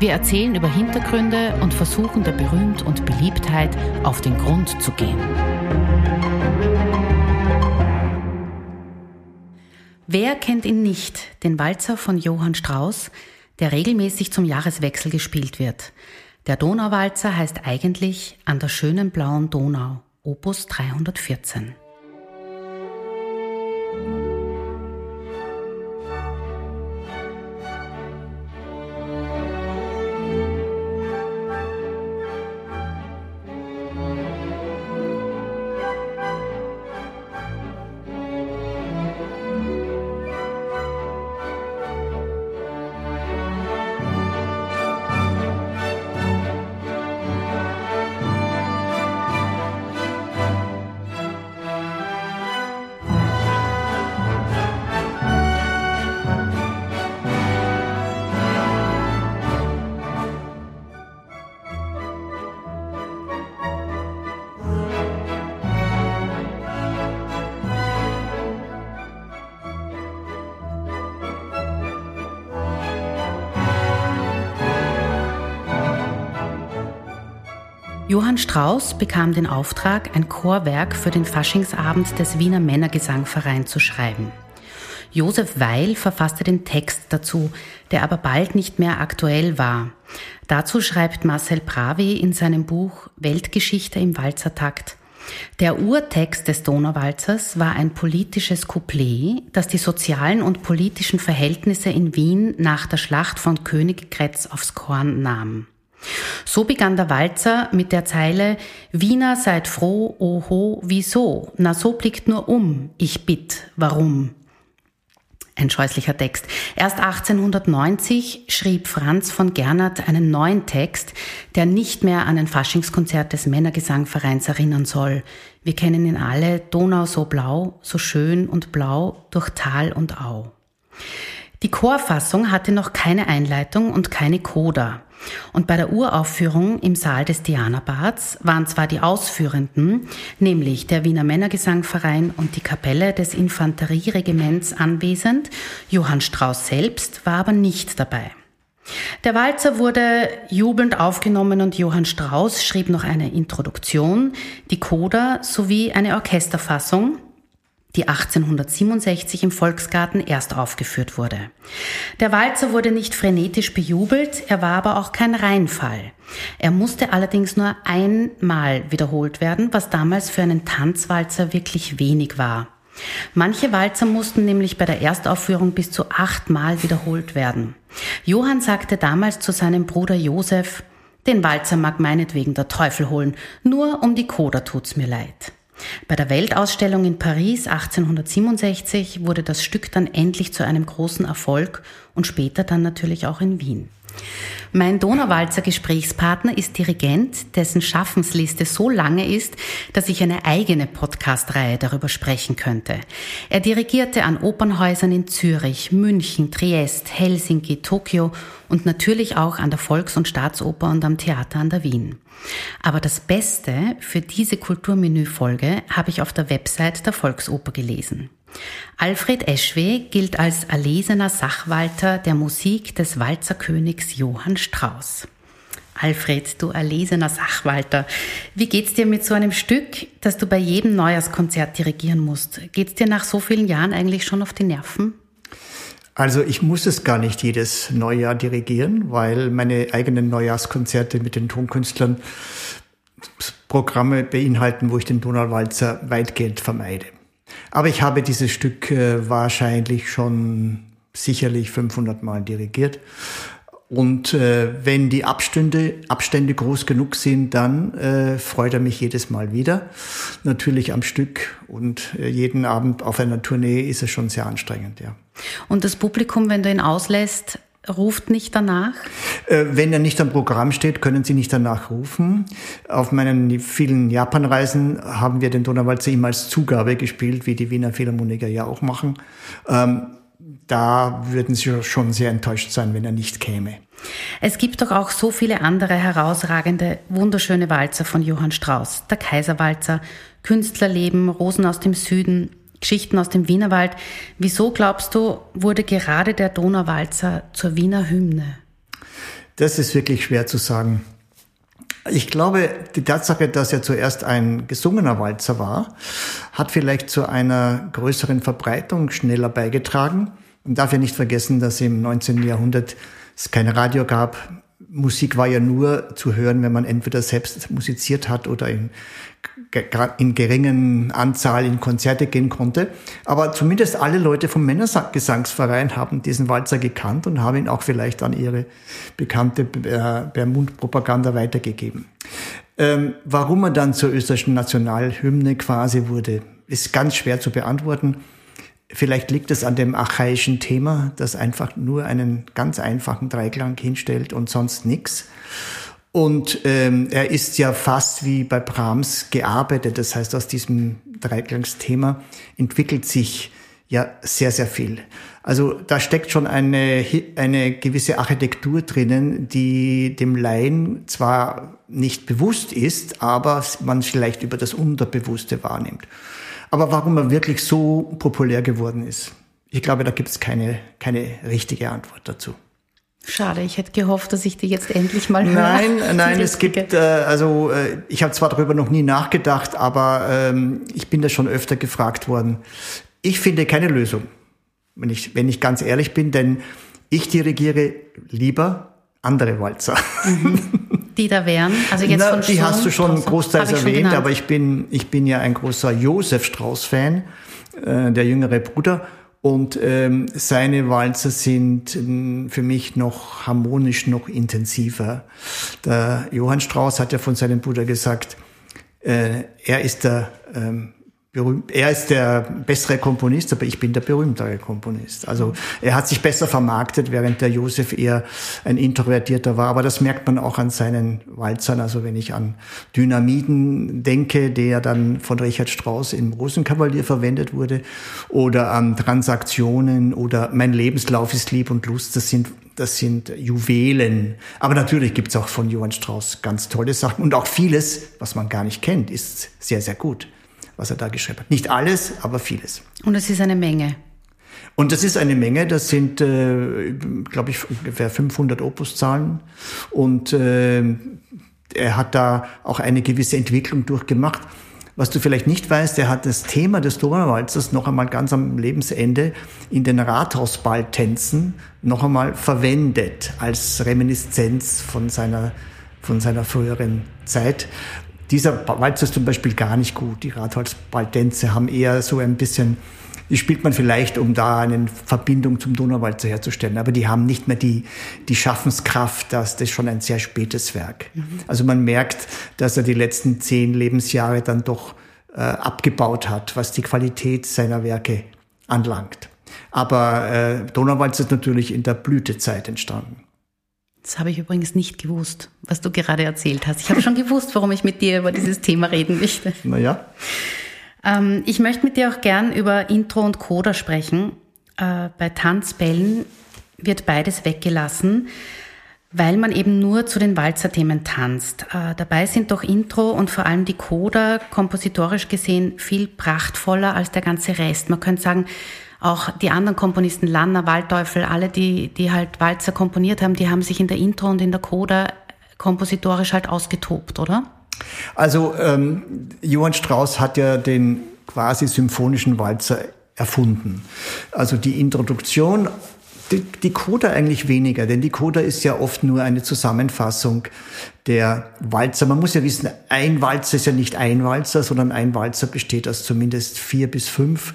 Wir erzählen über Hintergründe und versuchen der Berühmt und Beliebtheit auf den Grund zu gehen. Wer kennt ihn nicht, den Walzer von Johann Strauss, der regelmäßig zum Jahreswechsel gespielt wird? Der Donauwalzer heißt eigentlich An der schönen blauen Donau, Opus 314. Johann Strauss bekam den Auftrag, ein Chorwerk für den Faschingsabend des Wiener Männergesangvereins zu schreiben. Josef Weil verfasste den Text dazu, der aber bald nicht mehr aktuell war. Dazu schreibt Marcel Pravi in seinem Buch Weltgeschichte im Walzertakt. Der Urtext des Donauwalzers war ein politisches Couplet, das die sozialen und politischen Verhältnisse in Wien nach der Schlacht von Königgrätz aufs Korn nahm. So begann der Walzer mit der Zeile Wiener seid froh, oho, wieso? Na so blickt nur um, ich bitt, warum? Ein scheußlicher Text. Erst 1890 schrieb Franz von Gernert einen neuen Text, der nicht mehr an ein Faschingskonzert des Männergesangvereins erinnern soll. Wir kennen ihn alle, Donau so blau, so schön und blau, durch Tal und Au. Die Chorfassung hatte noch keine Einleitung und keine Coda. Und bei der Uraufführung im Saal des Dianabads waren zwar die Ausführenden, nämlich der Wiener Männergesangverein und die Kapelle des Infanterieregiments anwesend, Johann Strauss selbst war aber nicht dabei. Der Walzer wurde jubelnd aufgenommen und Johann Strauss schrieb noch eine Introduktion, die Coda sowie eine Orchesterfassung, die 1867 im Volksgarten erst aufgeführt wurde. Der Walzer wurde nicht frenetisch bejubelt, er war aber auch kein Reinfall. Er musste allerdings nur einmal wiederholt werden, was damals für einen Tanzwalzer wirklich wenig war. Manche Walzer mussten nämlich bei der Erstaufführung bis zu achtmal wiederholt werden. Johann sagte damals zu seinem Bruder Josef, den Walzer mag meinetwegen der Teufel holen, nur um die Koda tut's mir leid. Bei der Weltausstellung in Paris 1867 wurde das Stück dann endlich zu einem großen Erfolg und später dann natürlich auch in Wien. Mein Donauwalzer Gesprächspartner ist Dirigent, dessen Schaffensliste so lange ist, dass ich eine eigene Podcast-Reihe darüber sprechen könnte. Er dirigierte an Opernhäusern in Zürich, München, Triest, Helsinki, Tokio und natürlich auch an der Volks- und Staatsoper und am Theater an der Wien. Aber das Beste für diese Kulturmenü-Folge habe ich auf der Website der Volksoper gelesen. Alfred Eschwe gilt als erlesener Sachwalter der Musik des Walzerkönigs Johann Strauss. Alfred, du erlesener Sachwalter, wie geht's dir mit so einem Stück, das du bei jedem Neujahrskonzert dirigieren musst? Geht's dir nach so vielen Jahren eigentlich schon auf die Nerven? Also ich muss es gar nicht jedes Neujahr dirigieren, weil meine eigenen Neujahrskonzerte mit den Tonkünstlern Programme beinhalten, wo ich den Donauwalzer weitgehend vermeide. Aber ich habe dieses Stück äh, wahrscheinlich schon sicherlich 500 Mal dirigiert. Und äh, wenn die Abstände, Abstände groß genug sind, dann äh, freut er mich jedes Mal wieder. Natürlich am Stück und äh, jeden Abend auf einer Tournee ist es schon sehr anstrengend, ja. Und das Publikum, wenn du ihn auslässt, ruft nicht danach? Äh, wenn er nicht am Programm steht, können Sie nicht danach rufen. Auf meinen vielen Japanreisen haben wir den Donauwalzer immer als Zugabe gespielt, wie die Wiener Philharmoniker ja auch machen. Ähm, da würden Sie schon sehr enttäuscht sein, wenn er nicht käme. Es gibt doch auch so viele andere herausragende, wunderschöne Walzer von Johann Strauss. Der Kaiserwalzer, Künstlerleben, Rosen aus dem Süden, Geschichten aus dem Wienerwald. Wieso glaubst du, wurde gerade der Donauwalzer zur Wiener Hymne? Das ist wirklich schwer zu sagen. Ich glaube, die Tatsache, dass er zuerst ein gesungener Walzer war, hat vielleicht zu einer größeren Verbreitung schneller beigetragen. Man darf ja nicht vergessen, dass im 19. Jahrhundert es kein Radio gab. Musik war ja nur zu hören, wenn man entweder selbst musiziert hat oder in, in geringen Anzahl in Konzerte gehen konnte. Aber zumindest alle Leute vom Männergesangsverein haben diesen Walzer gekannt und haben ihn auch vielleicht an ihre bekannte Bermund-Propaganda weitergegeben. Ähm, warum er dann zur österreichischen Nationalhymne quasi wurde, ist ganz schwer zu beantworten. Vielleicht liegt es an dem archaischen Thema, das einfach nur einen ganz einfachen Dreiklang hinstellt und sonst nichts. Und ähm, er ist ja fast wie bei Brahms gearbeitet. Das heißt, aus diesem Dreiklangsthema entwickelt sich ja sehr, sehr viel. Also da steckt schon eine, eine gewisse Architektur drinnen, die dem Laien zwar nicht bewusst ist, aber man vielleicht über das Unterbewusste wahrnimmt. Aber warum er wirklich so populär geworden ist, ich glaube, da gibt es keine, keine richtige Antwort dazu. Schade, ich hätte gehofft, dass ich die jetzt endlich mal höre. Nein, nein, es gibt, äh, also äh, ich habe zwar darüber noch nie nachgedacht, aber ähm, ich bin da schon öfter gefragt worden. Ich finde keine Lösung, wenn ich, wenn ich ganz ehrlich bin, denn ich dirigiere lieber andere Walzer. Mhm. die da wären? Also jetzt Na, von die hast du schon großteils erwähnt, aber ich bin, ich bin ja ein großer Josef Strauß-Fan, äh, der jüngere Bruder. Und ähm, seine Walzer sind äh, für mich noch harmonisch, noch intensiver. Der Johann Strauß hat ja von seinem Bruder gesagt, äh, er ist der ähm, berühmt, er ist der bessere Komponist, aber ich bin der berühmtere Komponist. Also er hat sich besser vermarktet, während der Josef eher ein Introvertierter war. Aber das merkt man auch an seinen Walzern. Also wenn ich an Dynamiden denke, der dann von Richard Strauss im Rosenkavalier verwendet wurde, oder an Transaktionen oder Mein Lebenslauf ist Lieb und Lust, das sind das sind Juwelen. Aber natürlich gibt's auch von Johann Strauss ganz tolle Sachen. Und auch vieles, was man gar nicht kennt, ist sehr, sehr gut was er da geschrieben hat. Nicht alles, aber vieles. Und es ist eine Menge. Und das ist eine Menge, das sind, äh, glaube ich, ungefähr 500 Opuszahlen. Und äh, er hat da auch eine gewisse Entwicklung durchgemacht. Was du vielleicht nicht weißt, er hat das Thema des Donauwalzers noch einmal ganz am Lebensende in den Rathausballtänzen noch einmal verwendet als Reminiszenz von seiner, von seiner früheren Zeit. Dieser Walzer ist zum Beispiel gar nicht gut. Die Ratholzbaldänze haben eher so ein bisschen, die spielt man vielleicht, um da eine Verbindung zum Donauwalzer herzustellen. Aber die haben nicht mehr die, die Schaffenskraft, dass das schon ein sehr spätes Werk. Mhm. Also man merkt, dass er die letzten zehn Lebensjahre dann doch äh, abgebaut hat, was die Qualität seiner Werke anlangt. Aber äh, Donauwalzer ist natürlich in der Blütezeit entstanden. Das habe ich übrigens nicht gewusst, was du gerade erzählt hast. Ich habe schon gewusst, warum ich mit dir über dieses Thema reden möchte. Naja. Ähm, ich möchte mit dir auch gern über Intro und Coda sprechen. Äh, bei Tanzbällen wird beides weggelassen, weil man eben nur zu den Walzerthemen tanzt. Äh, dabei sind doch Intro und vor allem die Coda kompositorisch gesehen viel prachtvoller als der ganze Rest. Man könnte sagen, auch die anderen Komponisten, Lanner, Waldteufel, alle, die, die halt Walzer komponiert haben, die haben sich in der Intro und in der Coda kompositorisch halt ausgetobt, oder? Also ähm, Johann Strauss hat ja den quasi symphonischen Walzer erfunden. Also die Introduktion, die, die Coda eigentlich weniger, denn die Coda ist ja oft nur eine Zusammenfassung der Walzer. Man muss ja wissen, ein Walzer ist ja nicht ein Walzer, sondern ein Walzer besteht aus zumindest vier bis fünf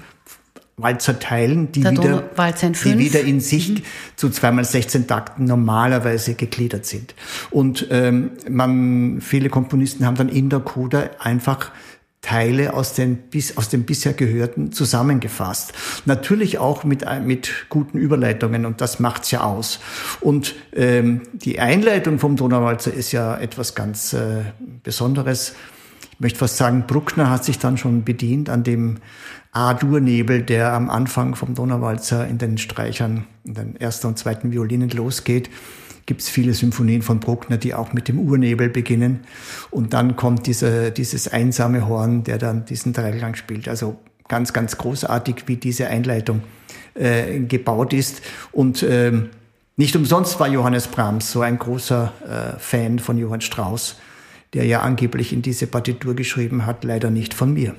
Walzer teilen, die, wieder, die wieder in sich mhm. zu zweimal 16 Takten normalerweise gegliedert sind. Und ähm, man, viele Komponisten haben dann in der Coda einfach Teile aus, den, bis, aus dem bisher Gehörten zusammengefasst. Natürlich auch mit, mit guten Überleitungen und das macht's ja aus. Und ähm, die Einleitung vom Donauwalzer ist ja etwas ganz äh, Besonderes. Ich möchte fast sagen, Bruckner hat sich dann schon bedient an dem A-Dur-Nebel, der am Anfang vom Donauwalzer in den Streichern, in den ersten und zweiten Violinen losgeht gibt es viele Symphonien von Bruckner, die auch mit dem Urnebel beginnen. Und dann kommt diese, dieses einsame Horn, der dann diesen Dreiklang spielt. Also ganz, ganz großartig, wie diese Einleitung äh, gebaut ist. Und ähm, nicht umsonst war Johannes Brahms so ein großer äh, Fan von Johann Strauss, der ja angeblich in diese Partitur geschrieben hat, leider nicht von mir.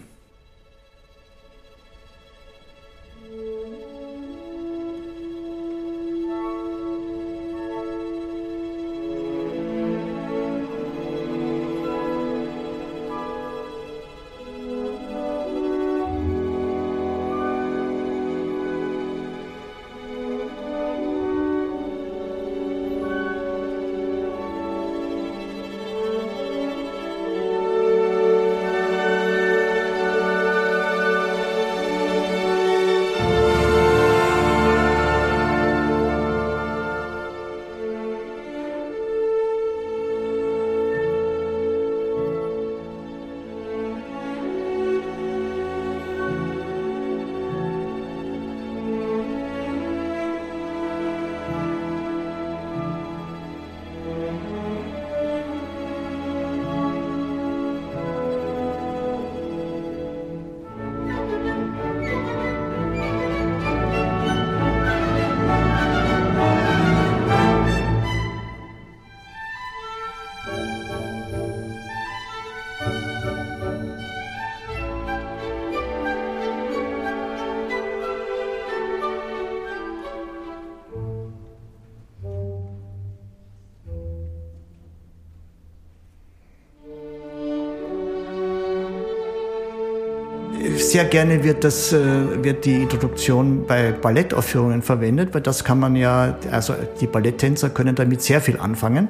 Sehr gerne wird das, äh, wird die Introduktion bei Ballettaufführungen verwendet, weil das kann man ja, also die Balletttänzer können damit sehr viel anfangen.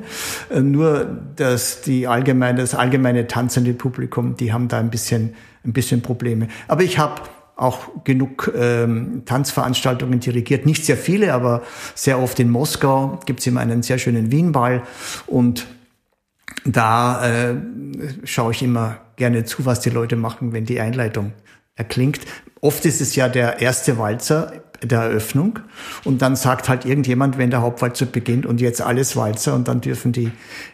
Äh, nur, dass die allgemeine, das allgemeine tanzende Publikum, die haben da ein bisschen, ein bisschen Probleme. Aber ich habe auch genug ähm, Tanzveranstaltungen dirigiert. Nicht sehr viele, aber sehr oft in Moskau gibt's immer einen sehr schönen Wienball und da äh, schaue ich immer gerne zu, was die Leute machen, wenn die Einleitung erklingt. Oft ist es ja der erste Walzer der Eröffnung und dann sagt halt irgendjemand, wenn der Hauptwalzer beginnt und jetzt alles Walzer und dann dürfen die,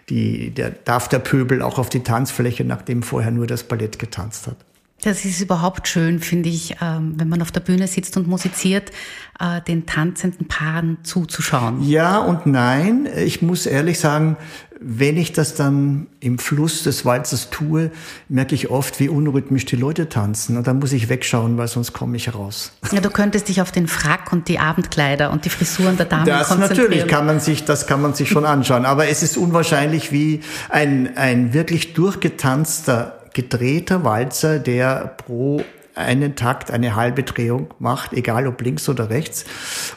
die, der, darf der Pöbel auch auf die Tanzfläche, nachdem vorher nur das Ballett getanzt hat. Das ist überhaupt schön, finde ich, ähm, wenn man auf der Bühne sitzt und musiziert, äh, den tanzenden Paaren zuzuschauen. Ja und nein. Ich muss ehrlich sagen, wenn ich das dann im Fluss des Walzers tue, merke ich oft, wie unrhythmisch die Leute tanzen. Und dann muss ich wegschauen, weil sonst komme ich raus. Ja, du könntest dich auf den Frack und die Abendkleider und die Frisuren der Damen das konzentrieren. Das natürlich kann man sich, das kann man sich schon anschauen. Aber es ist unwahrscheinlich, wie ein, ein wirklich durchgetanzter gedrehter Walzer, der pro einen Takt eine halbe Drehung macht, egal ob links oder rechts,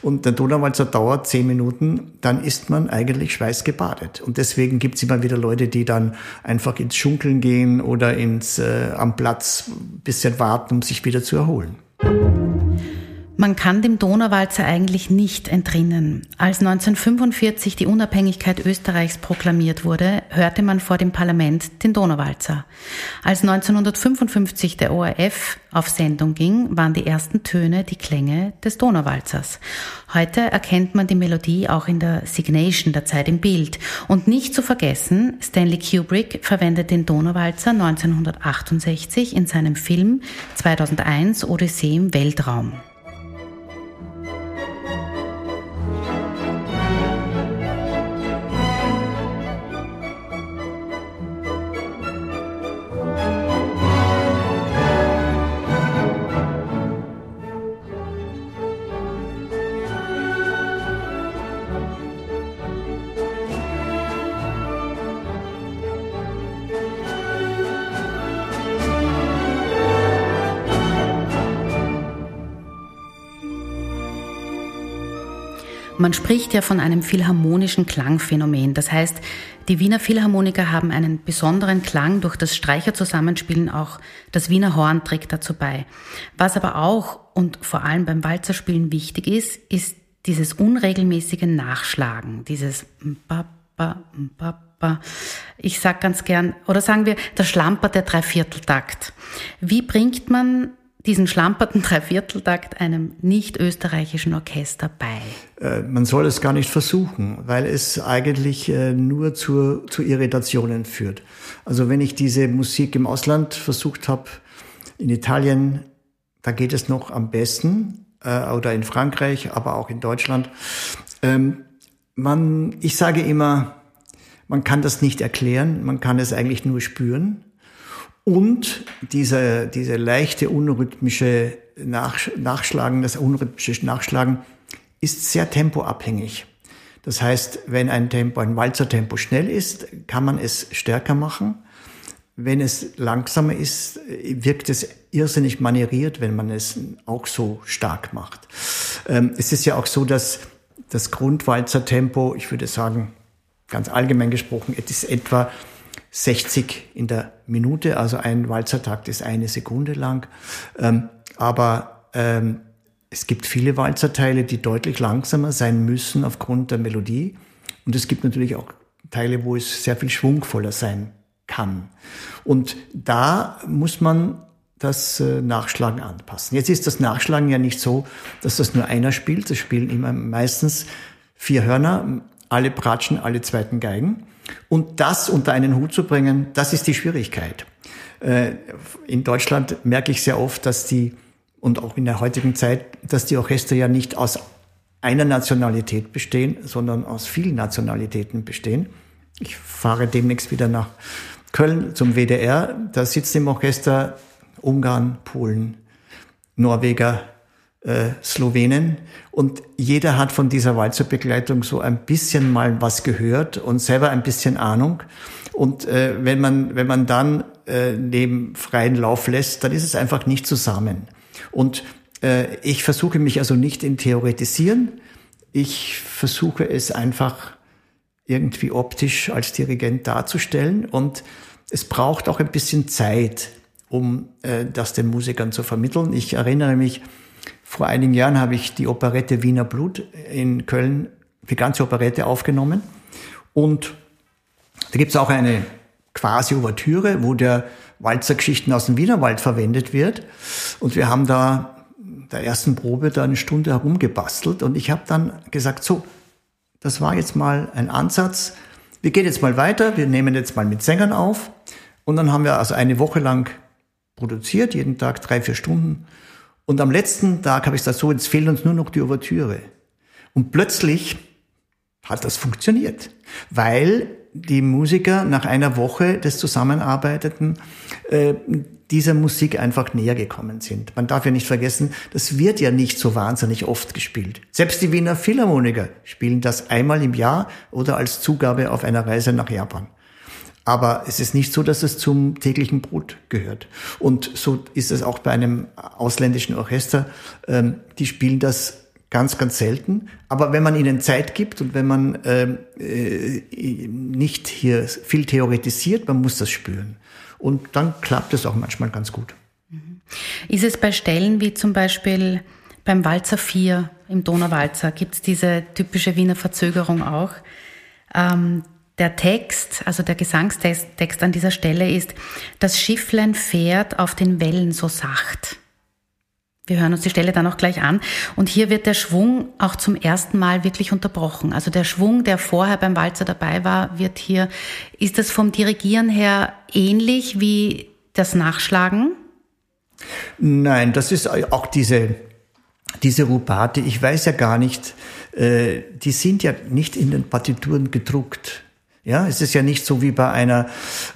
und der Donauwalzer dauert zehn Minuten, dann ist man eigentlich schweißgebadet. Und deswegen gibt's immer wieder Leute, die dann einfach ins Schunkeln gehen oder ins äh, am Platz bisschen warten, um sich wieder zu erholen. Man kann dem Donauwalzer eigentlich nicht entrinnen. Als 1945 die Unabhängigkeit Österreichs proklamiert wurde, hörte man vor dem Parlament den Donauwalzer. Als 1955 der ORF auf Sendung ging, waren die ersten Töne die Klänge des Donauwalzers. Heute erkennt man die Melodie auch in der Signation der Zeit im Bild. Und nicht zu vergessen, Stanley Kubrick verwendet den Donauwalzer 1968 in seinem Film 2001 Odyssee im Weltraum. Man spricht ja von einem philharmonischen Klangphänomen. Das heißt, die Wiener Philharmoniker haben einen besonderen Klang durch das Streicherzusammenspielen, auch das Wiener Horn trägt dazu bei. Was aber auch und vor allem beim Walzerspielen wichtig ist, ist dieses unregelmäßige Nachschlagen, dieses ich sag ganz gern, oder sagen wir, der Schlamper der Dreivierteltakt. Wie bringt man diesen schlamperten Dreivierteltakt einem nicht österreichischen Orchester bei? Äh, man soll es gar nicht versuchen, weil es eigentlich äh, nur zu, zu Irritationen führt. Also wenn ich diese Musik im Ausland versucht habe, in Italien, da geht es noch am besten, äh, oder in Frankreich, aber auch in Deutschland. Ähm, man, ich sage immer, man kann das nicht erklären, man kann es eigentlich nur spüren. Und diese, diese leichte unrhythmische Nach Nachschlagen, das unrhythmische Nachschlagen ist sehr tempoabhängig. Das heißt, wenn ein Tempo, ein Walzertempo schnell ist, kann man es stärker machen. Wenn es langsamer ist, wirkt es irrsinnig manieriert, wenn man es auch so stark macht. Ähm, es ist ja auch so, dass das Grundwalzertempo, ich würde sagen, ganz allgemein gesprochen, es ist etwa 60 in der Minute, also ein Walzertakt ist eine Sekunde lang. Ähm, aber ähm, es gibt viele Walzerteile, die deutlich langsamer sein müssen aufgrund der Melodie. Und es gibt natürlich auch Teile, wo es sehr viel schwungvoller sein kann. Und da muss man das äh, Nachschlagen anpassen. Jetzt ist das Nachschlagen ja nicht so, dass das nur einer spielt. Das spielen immer meistens vier Hörner, alle Pratschen, alle zweiten Geigen. Und das unter einen Hut zu bringen, das ist die Schwierigkeit. Äh, in Deutschland merke ich sehr oft, dass die, und auch in der heutigen Zeit, dass die Orchester ja nicht aus einer Nationalität bestehen, sondern aus vielen Nationalitäten bestehen. Ich fahre demnächst wieder nach Köln zum WDR. Da sitzt im Orchester Ungarn, Polen, Norweger, äh, Slowenen. Und jeder hat von dieser Walzerbegleitung so ein bisschen mal was gehört und selber ein bisschen Ahnung. Und äh, wenn, man, wenn man dann äh, neben freien Lauf lässt, dann ist es einfach nicht zusammen. Und äh, ich versuche mich also nicht in Theoretisieren. Ich versuche es einfach irgendwie optisch als Dirigent darzustellen. Und es braucht auch ein bisschen Zeit, um äh, das den Musikern zu vermitteln. Ich erinnere mich, vor einigen Jahren habe ich die Operette Wiener Blut in Köln, die ganze Operette aufgenommen. Und da gibt es auch eine quasi Ouvertüre, wo der Walzergeschichten aus dem Wienerwald verwendet wird. Und wir haben da der ersten Probe da eine Stunde herumgebastelt. Und ich habe dann gesagt, so, das war jetzt mal ein Ansatz. Wir gehen jetzt mal weiter, wir nehmen jetzt mal mit Sängern auf. Und dann haben wir also eine Woche lang produziert, jeden Tag drei, vier Stunden. Und am letzten Tag habe ich gesagt, so, jetzt fehlt uns nur noch die Ouvertüre. Und plötzlich hat das funktioniert, weil die Musiker nach einer Woche des Zusammenarbeiteten äh, dieser Musik einfach näher gekommen sind. Man darf ja nicht vergessen, das wird ja nicht so wahnsinnig oft gespielt. Selbst die Wiener Philharmoniker spielen das einmal im Jahr oder als Zugabe auf einer Reise nach Japan. Aber es ist nicht so, dass es zum täglichen Brot gehört. Und so ist es auch bei einem ausländischen Orchester. Ähm, die spielen das ganz, ganz selten. Aber wenn man ihnen Zeit gibt und wenn man ähm, äh, nicht hier viel theoretisiert, man muss das spüren. Und dann klappt es auch manchmal ganz gut. Ist es bei Stellen wie zum Beispiel beim Walzer 4 im Donauwalzer, gibt es diese typische Wiener Verzögerung auch? Ähm, der Text, also der Gesangstext an dieser Stelle ist, das Schifflein fährt auf den Wellen so sacht. Wir hören uns die Stelle dann auch gleich an. Und hier wird der Schwung auch zum ersten Mal wirklich unterbrochen. Also der Schwung, der vorher beim Walzer dabei war, wird hier, ist das vom Dirigieren her ähnlich wie das Nachschlagen? Nein, das ist auch diese, diese Rubate. Ich weiß ja gar nicht, äh, die sind ja nicht in den Partituren gedruckt. Ja, es ist ja nicht so wie bei einer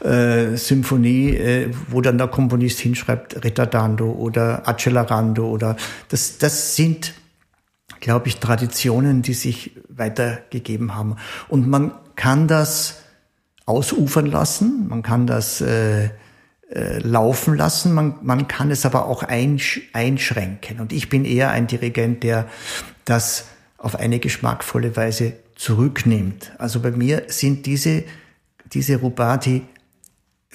äh, Symphonie, äh, wo dann der Komponist hinschreibt Ritardando oder Accelerando oder das, das sind, glaube ich, Traditionen, die sich weitergegeben haben. Und man kann das ausufern lassen, man kann das äh, äh, laufen lassen, man, man kann es aber auch einsch einschränken. Und ich bin eher ein Dirigent, der das auf eine geschmackvolle Weise zurücknimmt. Also bei mir sind diese, diese Rubati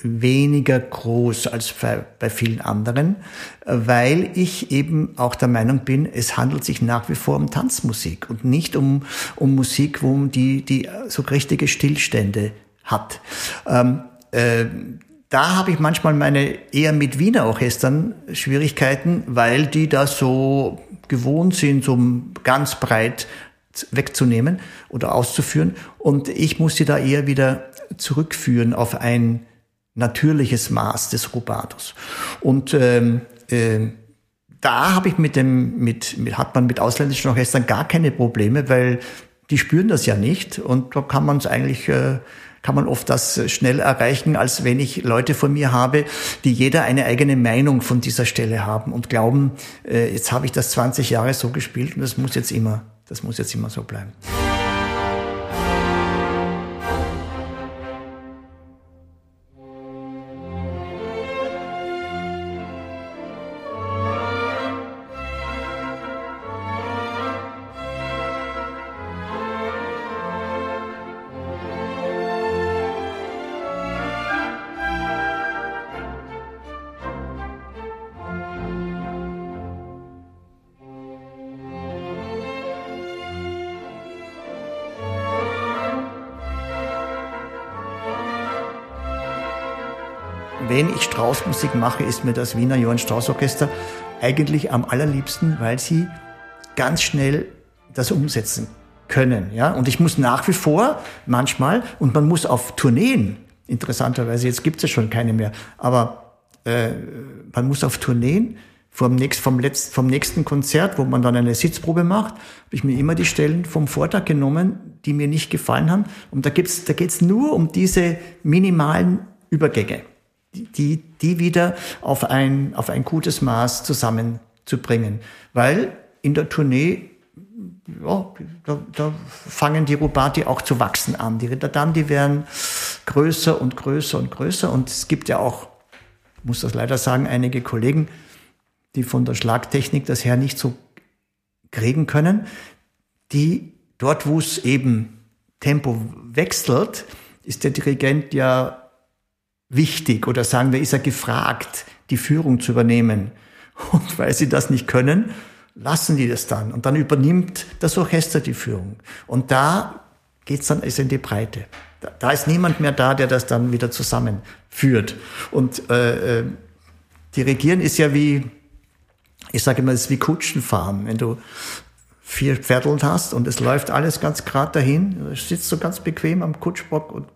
weniger groß als bei, vielen anderen, weil ich eben auch der Meinung bin, es handelt sich nach wie vor um Tanzmusik und nicht um, um Musik, wo die, die so richtige Stillstände hat. Ähm, äh, da habe ich manchmal meine eher mit Wiener Orchestern Schwierigkeiten, weil die da so gewohnt sind, so ganz breit wegzunehmen oder auszuführen. Und ich muss sie da eher wieder zurückführen auf ein natürliches Maß des Rubatos. Und ähm, äh, da habe ich mit dem, mit, mit, hat man mit ausländischen Orchestern gar keine Probleme, weil die spüren das ja nicht und da kann man es eigentlich, äh, kann man oft das schnell erreichen, als wenn ich Leute von mir habe, die jeder eine eigene Meinung von dieser Stelle haben und glauben, äh, jetzt habe ich das 20 Jahre so gespielt und das muss jetzt immer, das muss jetzt immer so bleiben. Wenn ich Straußmusik mache, ist mir das Wiener Johann Strauß Orchester eigentlich am allerliebsten, weil sie ganz schnell das umsetzen können. Ja? Und ich muss nach wie vor manchmal, und man muss auf Tourneen, interessanterweise, jetzt gibt es ja schon keine mehr, aber äh, man muss auf Tourneen vom, nächst, vom, letzt, vom nächsten Konzert, wo man dann eine Sitzprobe macht, habe ich mir immer die Stellen vom Vortag genommen, die mir nicht gefallen haben. Und da, gibt's, da geht's nur um diese minimalen Übergänge die, die wieder auf ein, auf ein gutes Maß zusammenzubringen. Weil in der Tournee, ja, da, da fangen die Rubati auch zu wachsen an. Die Ritterdam, die werden größer und größer und größer. Und es gibt ja auch, muss das leider sagen, einige Kollegen, die von der Schlagtechnik das her nicht so kriegen können, die dort, wo es eben Tempo wechselt, ist der Dirigent ja wichtig oder sagen wir, ist er gefragt, die Führung zu übernehmen. Und weil sie das nicht können, lassen die das dann. Und dann übernimmt das Orchester die Führung. Und da geht's dann ist in die Breite. Da, da, ist niemand mehr da, der das dann wieder zusammenführt. Und äh, äh dirigieren ist ja wie, ich sage immer, es ist wie Kutschenfahren. Wenn du vier Pferdeln hast und es läuft alles ganz gerade dahin, sitzt du ganz bequem am Kutschbock und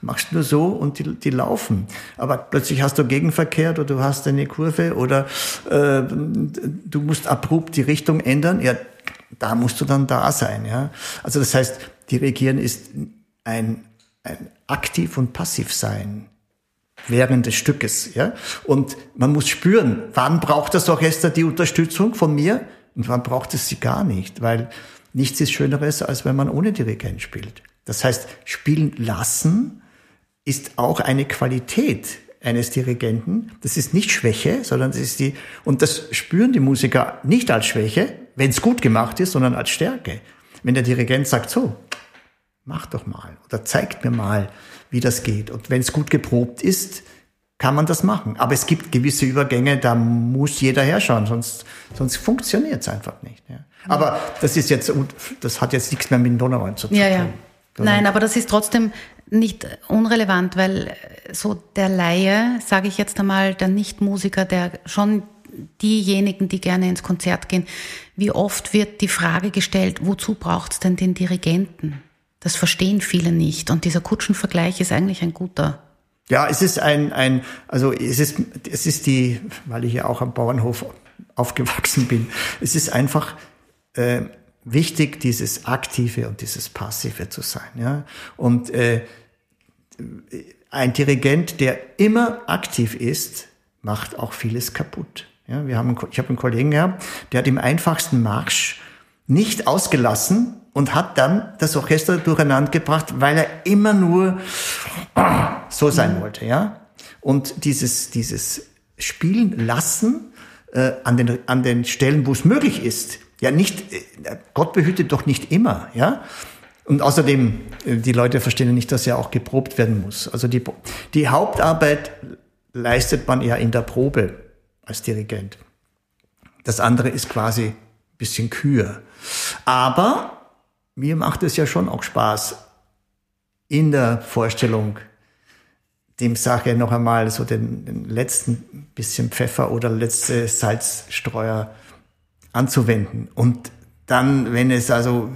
machst nur so und die, die laufen. Aber plötzlich hast du Gegenverkehr oder du hast eine Kurve oder äh, du musst abrupt die Richtung ändern. Ja, da musst du dann da sein. Ja, also das heißt, dirigieren ist ein, ein aktiv und passiv sein während des Stückes. Ja, und man muss spüren, wann braucht das Orchester die Unterstützung von mir und wann braucht es sie gar nicht, weil nichts ist Schöneres, als wenn man ohne Dirigent spielt. Das heißt, spielen lassen ist auch eine Qualität eines Dirigenten. Das ist nicht Schwäche, sondern das ist die, und das spüren die Musiker nicht als Schwäche, wenn es gut gemacht ist, sondern als Stärke. Wenn der Dirigent sagt, so, mach doch mal oder zeigt mir mal, wie das geht. Und wenn es gut geprobt ist, kann man das machen. Aber es gibt gewisse Übergänge, da muss jeder herschauen, sonst, sonst funktioniert es einfach nicht. Ja. Aber das ist jetzt, das hat jetzt nichts mehr mit dem Donauwein zu tun. Ja, ja. Nein, aber das ist trotzdem nicht unrelevant, weil so der Laie, sage ich jetzt einmal, der Nichtmusiker, der schon diejenigen, die gerne ins Konzert gehen, wie oft wird die Frage gestellt, wozu braucht es denn den Dirigenten? Das verstehen viele nicht. Und dieser Kutschenvergleich ist eigentlich ein guter. Ja, es ist ein, ein also es ist, es ist die, weil ich ja auch am Bauernhof aufgewachsen bin, es ist einfach äh, wichtig, dieses Aktive und dieses Passive zu sein. Ja? Und äh, ein Dirigent, der immer aktiv ist, macht auch vieles kaputt. Ja, wir haben, ich habe einen Kollegen gehabt, der hat im einfachsten Marsch nicht ausgelassen und hat dann das Orchester durcheinander gebracht, weil er immer nur so sein wollte. Ja? Und dieses, dieses Spielen lassen äh, an, den, an den Stellen, wo es möglich ist, Ja, nicht, äh, Gott behütet doch nicht immer, ja. Und außerdem, äh, die Leute verstehen nicht, dass ja auch geprobt werden muss. Also die, die Hauptarbeit leistet man ja in der Probe als Dirigent. Das andere ist quasi ein bisschen Kür. Aber mir macht es ja schon auch Spaß, in der Vorstellung dem Sache noch einmal so den, den letzten bisschen Pfeffer oder letzte Salzstreuer anzuwenden. Und dann, wenn es also,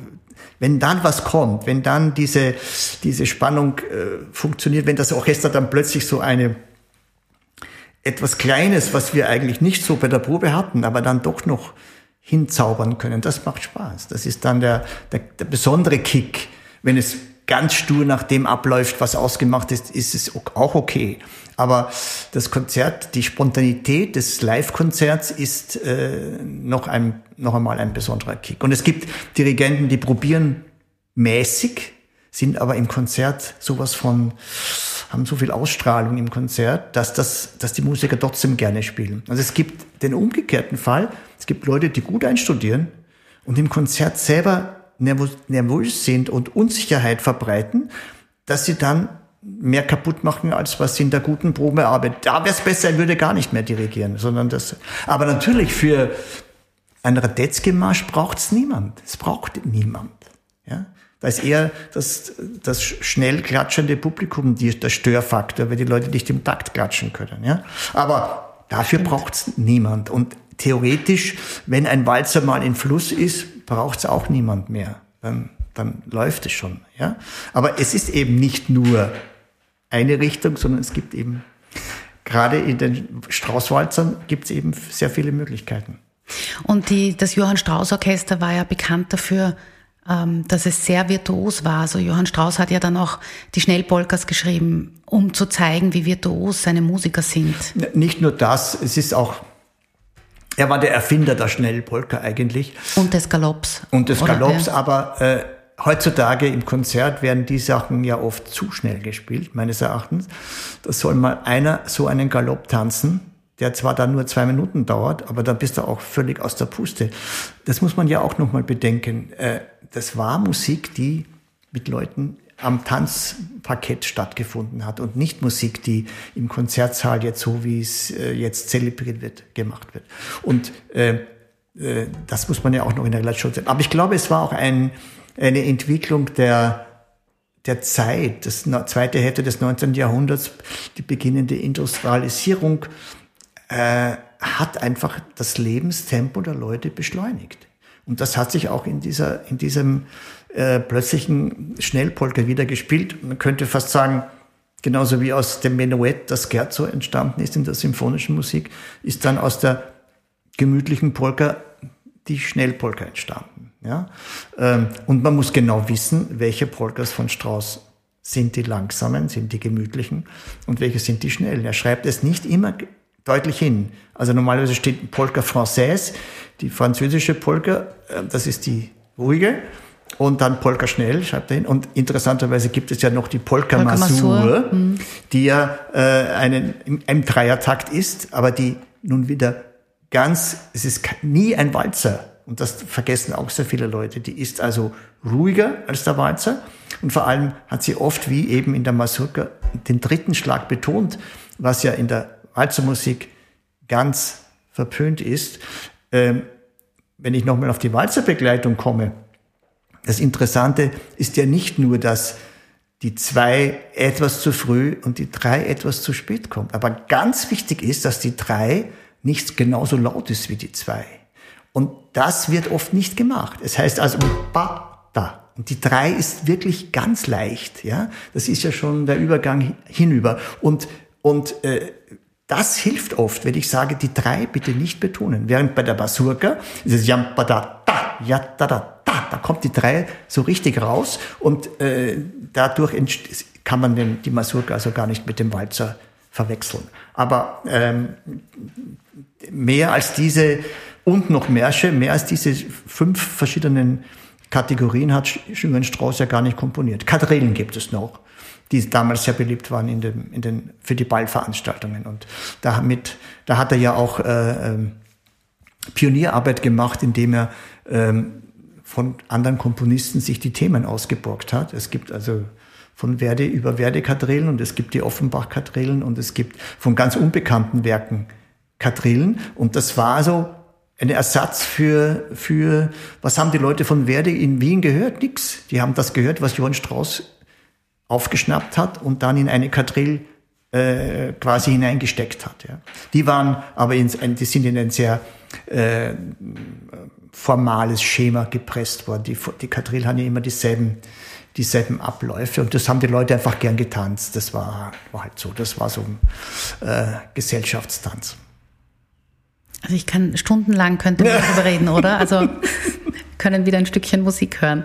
wenn dann was kommt, wenn dann diese, diese Spannung äh, funktioniert, wenn das Orchester dann plötzlich so eine etwas Kleines, was wir eigentlich nicht so bei der Probe hatten, aber dann doch noch hinzaubern können, das macht Spaß. Das ist dann der, der, der besondere Kick, wenn es ganz stur nach dem abläuft, was ausgemacht ist, ist es auch okay. Aber das Konzert, die Spontanität des Live-Konzerts ist äh, noch, ein, noch einmal ein besonderer Kick. Und es gibt Dirigenten, die probieren mäßig, sind aber im Konzert sowas von, haben so viel Ausstrahlung im Konzert, dass, das, dass die Musiker trotzdem gerne spielen. Also es gibt den umgekehrten Fall, es gibt Leute, die gut einstudieren und im Konzert selber nervös sind und Unsicherheit verbreiten, dass sie dann mehr kaputt machen, als was sie in der guten Probearbeit. Da wäre es besser, er würde gar nicht mehr dirigieren, sondern das. Aber natürlich für ein Radetzky-Marsch braucht es niemand. Es braucht niemand. Ja? Da ist eher das, das schnell klatschende Publikum die, der Störfaktor, weil die Leute nicht im Takt klatschen können. Ja? Aber dafür braucht es niemand. Und theoretisch, wenn ein Walzer mal in Fluss ist, braucht es auch niemand mehr. Dann, dann läuft es schon. Ja? Aber es ist eben nicht nur eine Richtung, sondern es gibt eben, gerade in den Straußwalzern gibt es eben sehr viele Möglichkeiten. Und die, das Johann Strauss Orchester war ja bekannt dafür, ähm, dass es sehr virtuos war. Also Johann Strauss hat ja dann auch die Schnellpolkas geschrieben, um zu zeigen, wie virtuos seine Musiker sind. Nicht nur das, es ist auch er war der Erfinder der Schnellpolka eigentlich. Und des Galopps. Und des Galopps, aber äh, heutzutage im Konzert werden die Sachen ja oft zu schnell gespielt, meines Erachtens. Da soll mal einer so einen Galopp tanzen, der zwar dann nur zwei Minuten dauert, aber dann bist du auch völlig aus der Puste. Das muss man ja auch nochmal bedenken. Äh, das war Musik, die mit Leuten am Tanzparkett stattgefunden hat und nicht Musik, die im Konzertsaal jetzt so, wie es äh, jetzt zelebriert wird, gemacht wird. Und äh, äh, das muss man ja auch noch in der Relation sehen. Aber ich glaube, es war auch ein, eine Entwicklung der, der Zeit, das zweite Hälfte des 19. Jahrhunderts, die beginnende Industrialisierung, äh, hat einfach das Lebenstempo der Leute beschleunigt. Und das hat sich auch in dieser, in diesem äh, plötzlichen Schnellpolka wieder gespielt. Man könnte fast sagen, genauso wie aus dem Menuett das Scherzo entstanden ist in der symphonischen Musik, ist dann aus der gemütlichen Polka die Schnellpolka entstanden. Ja? Ähm, und man muss genau wissen, welche Polkas von Strauss sind die langsamen, sind die gemütlichen und welche sind die schnellen. Er schreibt es nicht immer deutlich hin. Also normalerweise steht Polka Française, die französische Polka, äh, das ist die ruhige. Und dann Polka schnell, schreibt er hin. Und interessanterweise gibt es ja noch die Polka, Polka Masur, mhm. die ja äh, einen, im Dreiertakt ist, aber die nun wieder ganz, es ist nie ein Walzer. Und das vergessen auch sehr viele Leute. Die ist also ruhiger als der Walzer. Und vor allem hat sie oft, wie eben in der Masurka, den dritten Schlag betont, was ja in der Walzermusik ganz verpönt ist. Ähm, wenn ich nochmal auf die Walzerbegleitung komme, das Interessante ist ja nicht nur, dass die zwei etwas zu früh und die drei etwas zu spät kommt. Aber ganz wichtig ist, dass die drei nicht genauso laut ist wie die zwei. Und das wird oft nicht gemacht. Es heißt also ba, da. Und die drei ist wirklich ganz leicht, ja. Das ist ja schon der Übergang hinüber. Und, und äh, das hilft oft, wenn ich sage, die drei bitte nicht betonen. Während bei der Basurka ist es jam da da, ja da da da, da kommt die drei so richtig raus und äh, dadurch kann man den, die Masurka also gar nicht mit dem Walzer verwechseln. Aber ähm, mehr als diese und noch Märsche, mehr als diese fünf verschiedenen Kategorien hat Schümann Strauß ja gar nicht komponiert. Quadrillen gibt es noch die damals sehr beliebt waren in den, in den, für die Ballveranstaltungen. Und damit, da hat er ja auch äh, ähm, Pionierarbeit gemacht, indem er ähm, von anderen Komponisten sich die Themen ausgeborgt hat. Es gibt also von Verdi über Verdi-Kadrillen und es gibt die Offenbach-Kadrillen und es gibt von ganz unbekannten Werken Kadrillen. Und das war also ein Ersatz für, für, was haben die Leute von Verdi in Wien gehört? Nix. Die haben das gehört, was Johann Strauss aufgeschnappt hat und dann in eine Kadrill äh, quasi hineingesteckt hat. Ja. Die waren aber ins, die sind in ein sehr äh, formales Schema gepresst worden. Die, die Kadrill haben ja immer dieselben, dieselben Abläufe und das haben die Leute einfach gern getanzt. Das war, war halt so. Das war so ein äh, Gesellschaftstanz. Also ich kann stundenlang könnte man darüber reden, oder? Also können wieder ein Stückchen Musik hören.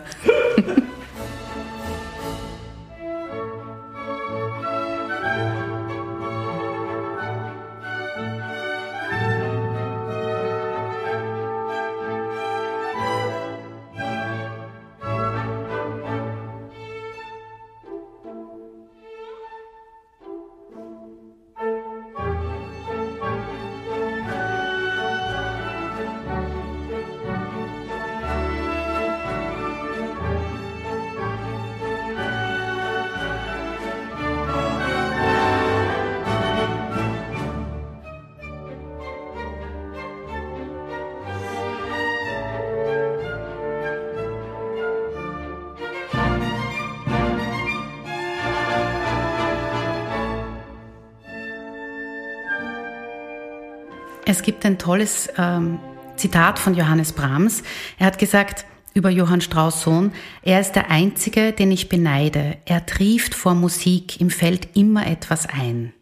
Es gibt ein tolles ähm, Zitat von Johannes Brahms. Er hat gesagt über Johann Strauss Sohn, er ist der Einzige, den ich beneide. Er trieft vor Musik, ihm fällt immer etwas ein.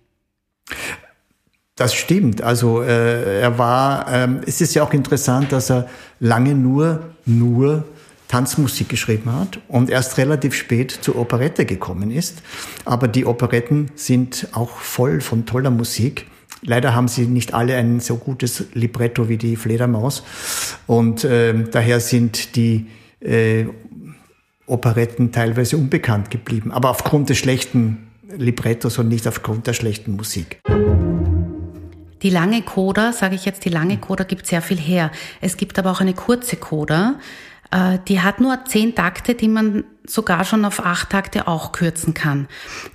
Das stimmt. Also äh, er war, ähm, es ist ja auch interessant, dass er lange nur, nur Tanzmusik geschrieben hat und erst relativ spät zur Operette gekommen ist. Aber die Operetten sind auch voll von toller Musik. Leider haben sie nicht alle ein so gutes Libretto wie die Fledermaus. Und äh, daher sind die äh, Operetten teilweise unbekannt geblieben. Aber aufgrund des schlechten Librettos und nicht aufgrund der schlechten Musik. Die lange Coda, sage ich jetzt, die lange Coda gibt sehr viel her. Es gibt aber auch eine kurze Coda. Äh, die hat nur zehn Takte, die man sogar schon auf acht Takte auch kürzen kann.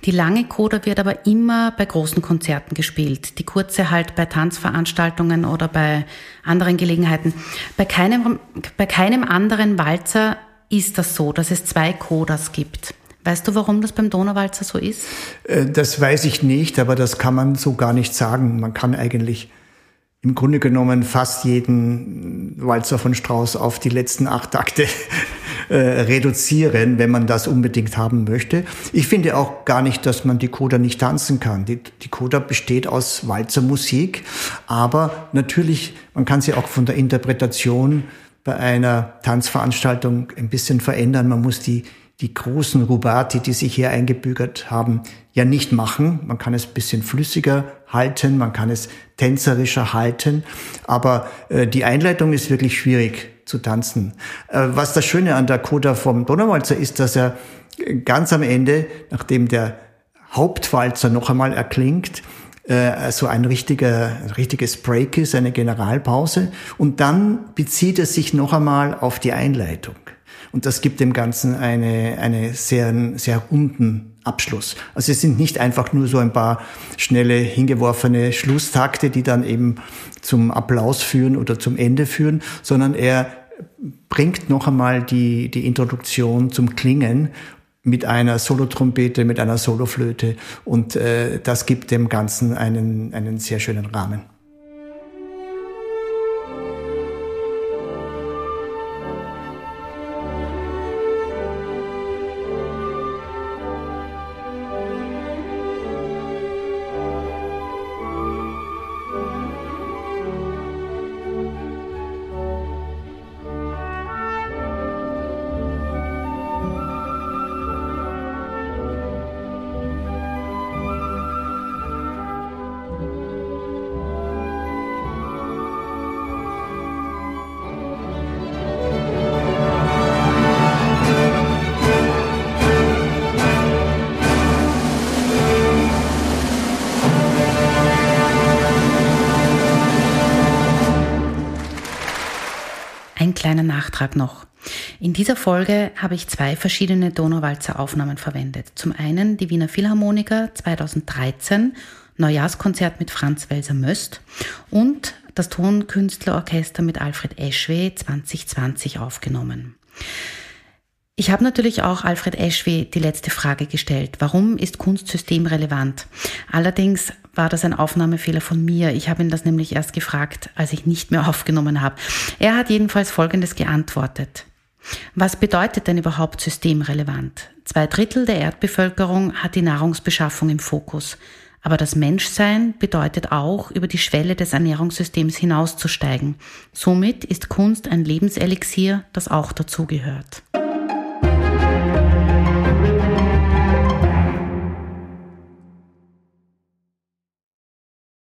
Die lange Coda wird aber immer bei großen Konzerten gespielt. Die kurze halt bei Tanzveranstaltungen oder bei anderen Gelegenheiten. Bei keinem, bei keinem anderen Walzer ist das so, dass es zwei Codas gibt. Weißt du, warum das beim Donauwalzer so ist? Äh, das weiß ich nicht, aber das kann man so gar nicht sagen. Man kann eigentlich im Grunde genommen fast jeden Walzer von Strauss auf die letzten acht Takte äh, reduzieren, wenn man das unbedingt haben möchte. Ich finde auch gar nicht, dass man die Coda nicht tanzen kann. Die, die Coda besteht aus Walzermusik, aber natürlich, man kann sie auch von der Interpretation bei einer Tanzveranstaltung ein bisschen verändern. Man muss die die großen Rubati, die sich hier eingebürgert haben, ja nicht machen. Man kann es bisschen flüssiger halten, man kann es tänzerischer halten, aber äh, die Einleitung ist wirklich schwierig zu tanzen. Äh, was das Schöne an der Coda vom Donauwalzer ist, dass er ganz am Ende, nachdem der Hauptwalzer noch einmal erklingt, äh, so ein richtiger, ein richtiges Break ist, eine Generalpause, und dann bezieht er sich noch einmal auf die Einleitung. Und das gibt dem Ganzen eine, eine sehr, sehr runden Abschluss. Also es sind nicht einfach nur so ein paar schnelle hingeworfene Schlusstakte, die dann eben zum Applaus führen oder zum Ende führen, sondern er bringt noch einmal die, die Introduktion zum Klingen mit einer Solotrompete, mit einer Soloflöte und äh, das gibt dem Ganzen einen, einen sehr schönen Rahmen. Nachtrag noch. In dieser Folge habe ich zwei verschiedene Donauwalzer Aufnahmen verwendet. Zum einen die Wiener Philharmoniker 2013, Neujahrskonzert mit Franz Welser Möst und das Tonkünstlerorchester mit Alfred Eschwe 2020 aufgenommen. Ich habe natürlich auch Alfred Eschwe die letzte Frage gestellt. Warum ist Kunst systemrelevant? Allerdings war das ein Aufnahmefehler von mir. Ich habe ihn das nämlich erst gefragt, als ich nicht mehr aufgenommen habe. Er hat jedenfalls Folgendes geantwortet. Was bedeutet denn überhaupt systemrelevant? Zwei Drittel der Erdbevölkerung hat die Nahrungsbeschaffung im Fokus. Aber das Menschsein bedeutet auch, über die Schwelle des Ernährungssystems hinauszusteigen. Somit ist Kunst ein Lebenselixier, das auch dazugehört.